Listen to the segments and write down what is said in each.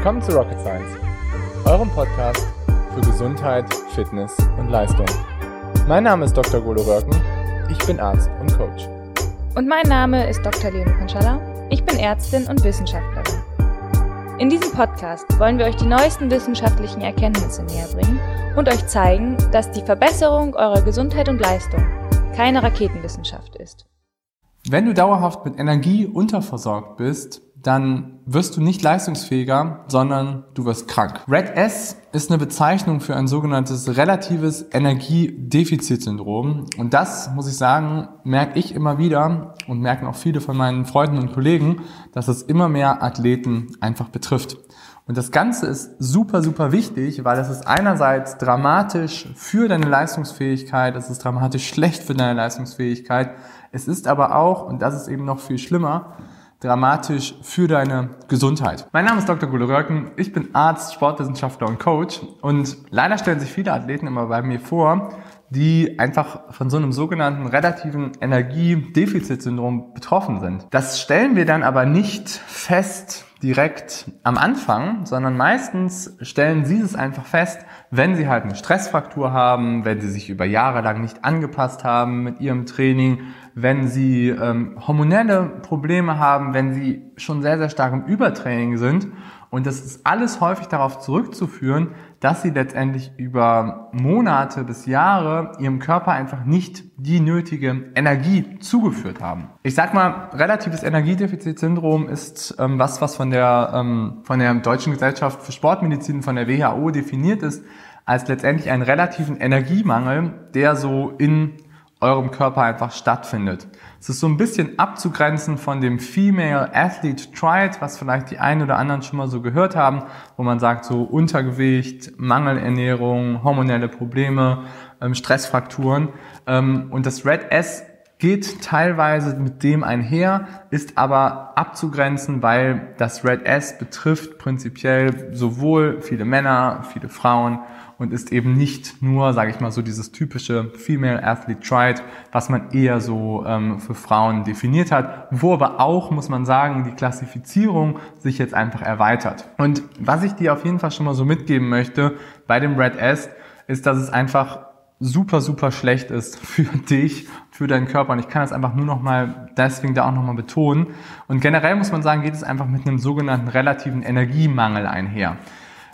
Willkommen zu Rocket Science, eurem Podcast für Gesundheit, Fitness und Leistung. Mein Name ist Dr. Golo Röcken, ich bin Arzt und Coach. Und mein Name ist Dr. Leonie Konschalla, ich bin Ärztin und Wissenschaftlerin. In diesem Podcast wollen wir euch die neuesten wissenschaftlichen Erkenntnisse näher bringen und euch zeigen, dass die Verbesserung eurer Gesundheit und Leistung keine Raketenwissenschaft ist. Wenn du dauerhaft mit Energie unterversorgt bist, dann wirst du nicht leistungsfähiger, sondern du wirst krank. Red S ist eine Bezeichnung für ein sogenanntes relatives Energiedefizitsyndrom. Und das, muss ich sagen, merke ich immer wieder und merken auch viele von meinen Freunden und Kollegen, dass es immer mehr Athleten einfach betrifft. Und das Ganze ist super, super wichtig, weil es ist einerseits dramatisch für deine Leistungsfähigkeit, es ist dramatisch schlecht für deine Leistungsfähigkeit, es ist aber auch, und das ist eben noch viel schlimmer, dramatisch für deine Gesundheit. Mein Name ist Dr. Gule Röcken, ich bin Arzt, Sportwissenschaftler und Coach und leider stellen sich viele Athleten immer bei mir vor, die einfach von so einem sogenannten relativen Energiedefizitsyndrom betroffen sind. Das stellen wir dann aber nicht fest direkt am Anfang, sondern meistens stellen sie es einfach fest, wenn sie halt eine Stressfraktur haben, wenn sie sich über Jahre lang nicht angepasst haben mit ihrem Training, wenn sie ähm, hormonelle Probleme haben, wenn sie schon sehr, sehr stark im Übertraining sind. Und das ist alles häufig darauf zurückzuführen, dass sie letztendlich über Monate bis Jahre ihrem Körper einfach nicht die nötige Energie zugeführt haben. Ich sag mal, relatives Energiedefizitsyndrom ist ähm, was, was von der, ähm, von der Deutschen Gesellschaft für Sportmedizin, von der WHO definiert ist, als letztendlich einen relativen Energiemangel, der so in eurem Körper einfach stattfindet. Es ist so ein bisschen abzugrenzen von dem Female Athlete Triad, was vielleicht die einen oder anderen schon mal so gehört haben, wo man sagt so Untergewicht, Mangelernährung, hormonelle Probleme, ähm, Stressfrakturen. Ähm, und das Red S geht teilweise mit dem einher, ist aber abzugrenzen, weil das Red S betrifft prinzipiell sowohl viele Männer, viele Frauen und ist eben nicht nur, sage ich mal, so dieses typische Female Athlete Triad, was man eher so ähm, für Frauen definiert hat, wo aber auch, muss man sagen, die Klassifizierung sich jetzt einfach erweitert. Und was ich dir auf jeden Fall schon mal so mitgeben möchte bei dem Red S, ist, dass es einfach super, super schlecht ist für dich, für deinen Körper. Und ich kann das einfach nur noch mal deswegen da auch noch mal betonen. Und generell muss man sagen, geht es einfach mit einem sogenannten relativen Energiemangel einher.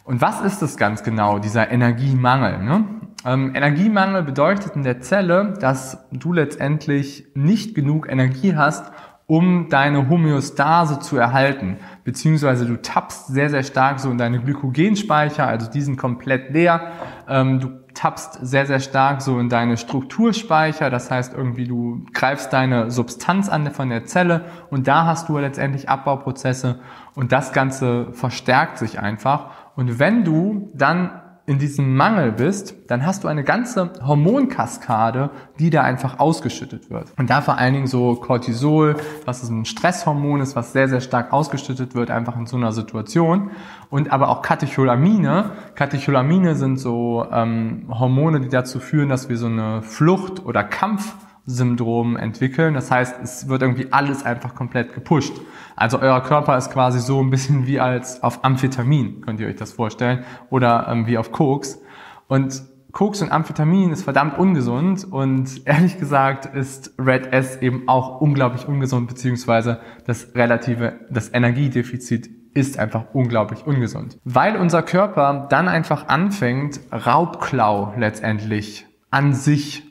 Und was ist das ganz genau, dieser Energiemangel? Ne? Ähm, Energiemangel bedeutet in der Zelle, dass du letztendlich nicht genug Energie hast, um deine Homöostase zu erhalten. Beziehungsweise du tappst sehr, sehr stark so in deine Glykogenspeicher, also die sind komplett leer. Ähm, du tappst sehr, sehr stark so in deine Strukturspeicher. Das heißt irgendwie, du greifst deine Substanz an von der Zelle und da hast du letztendlich Abbauprozesse und das Ganze verstärkt sich einfach. Und wenn du dann in diesem Mangel bist, dann hast du eine ganze Hormonkaskade, die da einfach ausgeschüttet wird. Und da vor allen Dingen so Cortisol, was ein Stresshormon ist, was sehr, sehr stark ausgeschüttet wird, einfach in so einer Situation. Und aber auch Katecholamine. Katecholamine sind so ähm, Hormone, die dazu führen, dass wir so eine Flucht- oder Kampf Syndrom entwickeln. Das heißt, es wird irgendwie alles einfach komplett gepusht. Also euer Körper ist quasi so ein bisschen wie als auf Amphetamin, könnt ihr euch das vorstellen, oder ähm, wie auf Koks. Und Koks und Amphetamin ist verdammt ungesund und ehrlich gesagt ist Red S eben auch unglaublich ungesund, beziehungsweise das relative, das Energiedefizit ist einfach unglaublich ungesund. Weil unser Körper dann einfach anfängt, Raubklau letztendlich an sich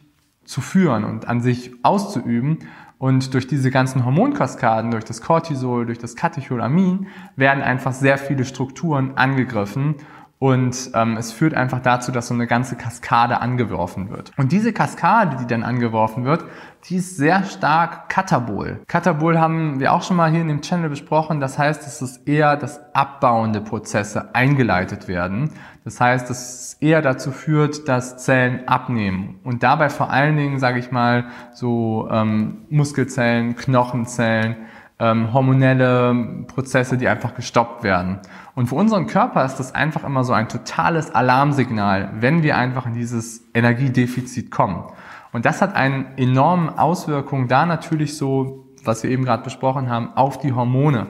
zu führen und an sich auszuüben. Und durch diese ganzen Hormonkaskaden, durch das Cortisol, durch das Katecholamin, werden einfach sehr viele Strukturen angegriffen und ähm, es führt einfach dazu, dass so eine ganze Kaskade angeworfen wird. Und diese Kaskade, die dann angeworfen wird, die ist sehr stark katabol. Katabol haben wir auch schon mal hier in dem Channel besprochen. Das heißt, es ist eher, dass abbauende Prozesse eingeleitet werden. Das heißt, dass es eher dazu führt, dass Zellen abnehmen. Und dabei vor allen Dingen, sage ich mal, so ähm, Muskelzellen, Knochenzellen, ähm, hormonelle Prozesse, die einfach gestoppt werden. Und für unseren Körper ist das einfach immer so ein totales Alarmsignal, wenn wir einfach in dieses Energiedefizit kommen. Und das hat einen enormen Auswirkungen da natürlich so, was wir eben gerade besprochen haben, auf die Hormone.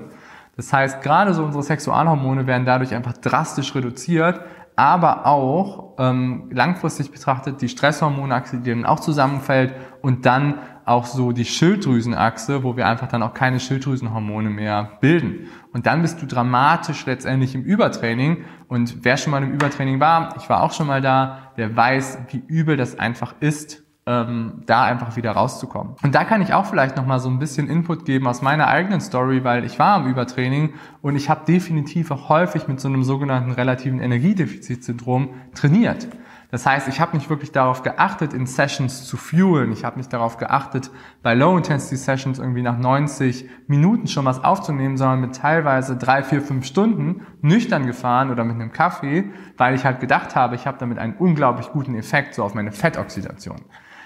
Das heißt, gerade so unsere Sexualhormone werden dadurch einfach drastisch reduziert, aber auch ähm, langfristig betrachtet die Stresshormonachse, die dann auch zusammenfällt und dann auch so die Schilddrüsenachse, wo wir einfach dann auch keine Schilddrüsenhormone mehr bilden. Und dann bist du dramatisch letztendlich im Übertraining. Und wer schon mal im Übertraining war, ich war auch schon mal da, der weiß, wie übel das einfach ist, ähm, da einfach wieder rauszukommen. Und da kann ich auch vielleicht nochmal so ein bisschen Input geben aus meiner eigenen Story, weil ich war im Übertraining und ich habe definitiv auch häufig mit so einem sogenannten relativen Energiedefizitsyndrom trainiert. Das heißt, ich habe nicht wirklich darauf geachtet, in Sessions zu fuelen. Ich habe nicht darauf geachtet, bei Low-Intensity-Sessions irgendwie nach 90 Minuten schon was aufzunehmen, sondern mit teilweise drei, vier, fünf Stunden nüchtern gefahren oder mit einem Kaffee, weil ich halt gedacht habe, ich habe damit einen unglaublich guten Effekt so auf meine Fettoxidation.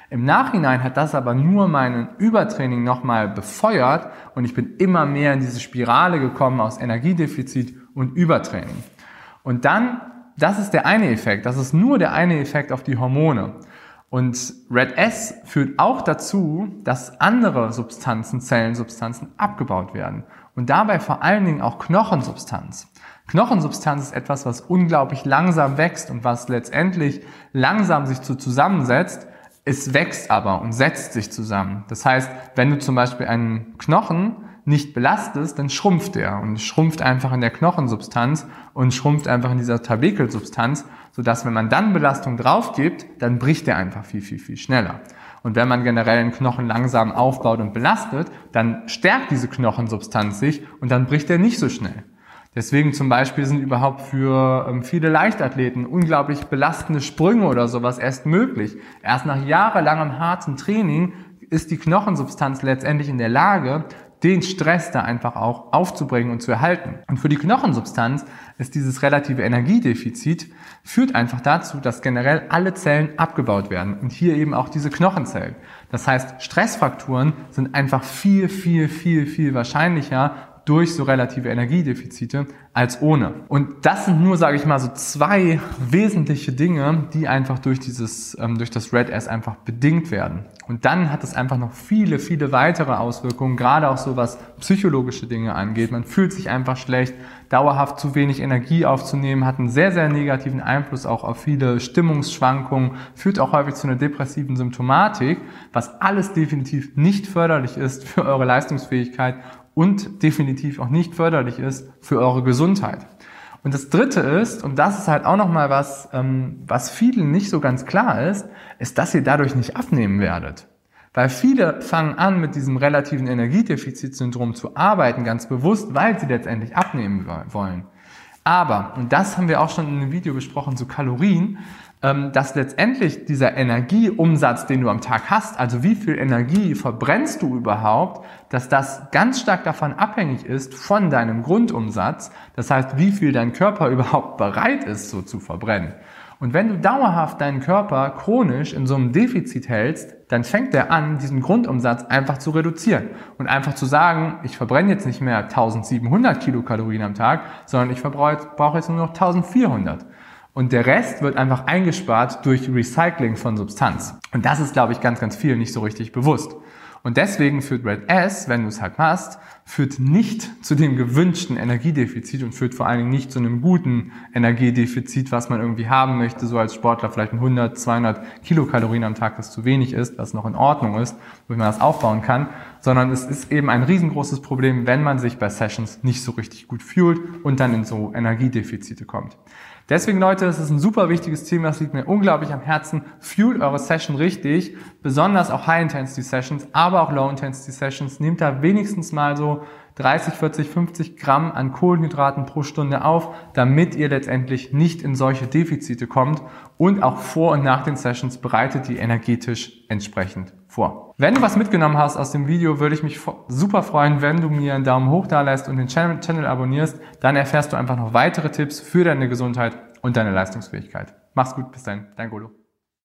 Im Nachhinein hat das aber nur meinen Übertraining nochmal befeuert und ich bin immer mehr in diese Spirale gekommen aus Energiedefizit und Übertraining. Und dann, das ist der eine Effekt, das ist nur der eine Effekt auf die Hormone. Und Red S führt auch dazu, dass andere Substanzen, Zellensubstanzen abgebaut werden. Und dabei vor allen Dingen auch Knochensubstanz. Knochensubstanz ist etwas, was unglaublich langsam wächst und was letztendlich langsam sich so zusammensetzt, es wächst aber und setzt sich zusammen. Das heißt, wenn du zum Beispiel einen Knochen nicht belastest, dann schrumpft er und schrumpft einfach in der Knochensubstanz und schrumpft einfach in dieser Tabekelsubstanz, sodass wenn man dann Belastung drauf gibt, dann bricht er einfach viel, viel, viel schneller. Und wenn man generell einen Knochen langsam aufbaut und belastet, dann stärkt diese Knochensubstanz sich und dann bricht er nicht so schnell. Deswegen zum Beispiel sind überhaupt für ähm, viele Leichtathleten unglaublich belastende Sprünge oder sowas erst möglich. Erst nach jahrelangem harten Training ist die Knochensubstanz letztendlich in der Lage, den Stress da einfach auch aufzubringen und zu erhalten. Und für die Knochensubstanz ist dieses relative Energiedefizit führt einfach dazu, dass generell alle Zellen abgebaut werden und hier eben auch diese Knochenzellen. Das heißt, Stressfrakturen sind einfach viel, viel, viel, viel wahrscheinlicher durch so relative Energiedefizite als ohne. Und das sind nur, sage ich mal, so zwei wesentliche Dinge, die einfach durch dieses, ähm, durch das Red S einfach bedingt werden. Und dann hat es einfach noch viele, viele weitere Auswirkungen, gerade auch so was psychologische Dinge angeht. Man fühlt sich einfach schlecht, dauerhaft zu wenig Energie aufzunehmen, hat einen sehr, sehr negativen Einfluss auch auf viele Stimmungsschwankungen, führt auch häufig zu einer depressiven Symptomatik, was alles definitiv nicht förderlich ist für eure Leistungsfähigkeit und definitiv auch nicht förderlich ist für eure Gesundheit. Und das Dritte ist, und das ist halt auch nochmal was, ähm, was vielen nicht so ganz klar ist, ist, dass ihr dadurch nicht abnehmen werdet. Weil viele fangen an, mit diesem relativen Energiedefizitsyndrom zu arbeiten, ganz bewusst, weil sie letztendlich abnehmen wollen. Aber, und das haben wir auch schon in einem Video besprochen zu Kalorien, dass letztendlich dieser Energieumsatz, den du am Tag hast, also wie viel Energie verbrennst du überhaupt, dass das ganz stark davon abhängig ist von deinem Grundumsatz. Das heißt, wie viel dein Körper überhaupt bereit ist, so zu verbrennen. Und wenn du dauerhaft deinen Körper chronisch in so einem Defizit hältst, dann fängt er an, diesen Grundumsatz einfach zu reduzieren und einfach zu sagen, ich verbrenne jetzt nicht mehr 1700 Kilokalorien am Tag, sondern ich brauche jetzt nur noch 1400. Und der Rest wird einfach eingespart durch Recycling von Substanz. Und das ist, glaube ich, ganz, ganz viel nicht so richtig bewusst. Und deswegen führt Red S, wenn du es halt machst, führt nicht zu dem gewünschten Energiedefizit und führt vor allen Dingen nicht zu einem guten Energiedefizit, was man irgendwie haben möchte, so als Sportler vielleicht 100, 200 Kilokalorien am Tag, das zu wenig ist, was noch in Ordnung ist, wo man das aufbauen kann, sondern es ist eben ein riesengroßes Problem, wenn man sich bei Sessions nicht so richtig gut fühlt und dann in so Energiedefizite kommt. Deswegen, Leute, das ist ein super wichtiges Thema, das liegt mir unglaublich am Herzen. Fuelt eure Session richtig, besonders auch High-Intensity Sessions, aber auch Low-Intensity Sessions. Nehmt da wenigstens mal so 30, 40, 50 Gramm an Kohlenhydraten pro Stunde auf, damit ihr letztendlich nicht in solche Defizite kommt und auch vor und nach den Sessions bereitet die energetisch entsprechend vor. Wenn du was mitgenommen hast aus dem Video, würde ich mich super freuen, wenn du mir einen Daumen hoch da lässt und den Channel, abonnierst. Dann erfährst du einfach noch weitere Tipps für deine Gesundheit und deine Leistungsfähigkeit. Mach's gut, bis dann, dein Golo.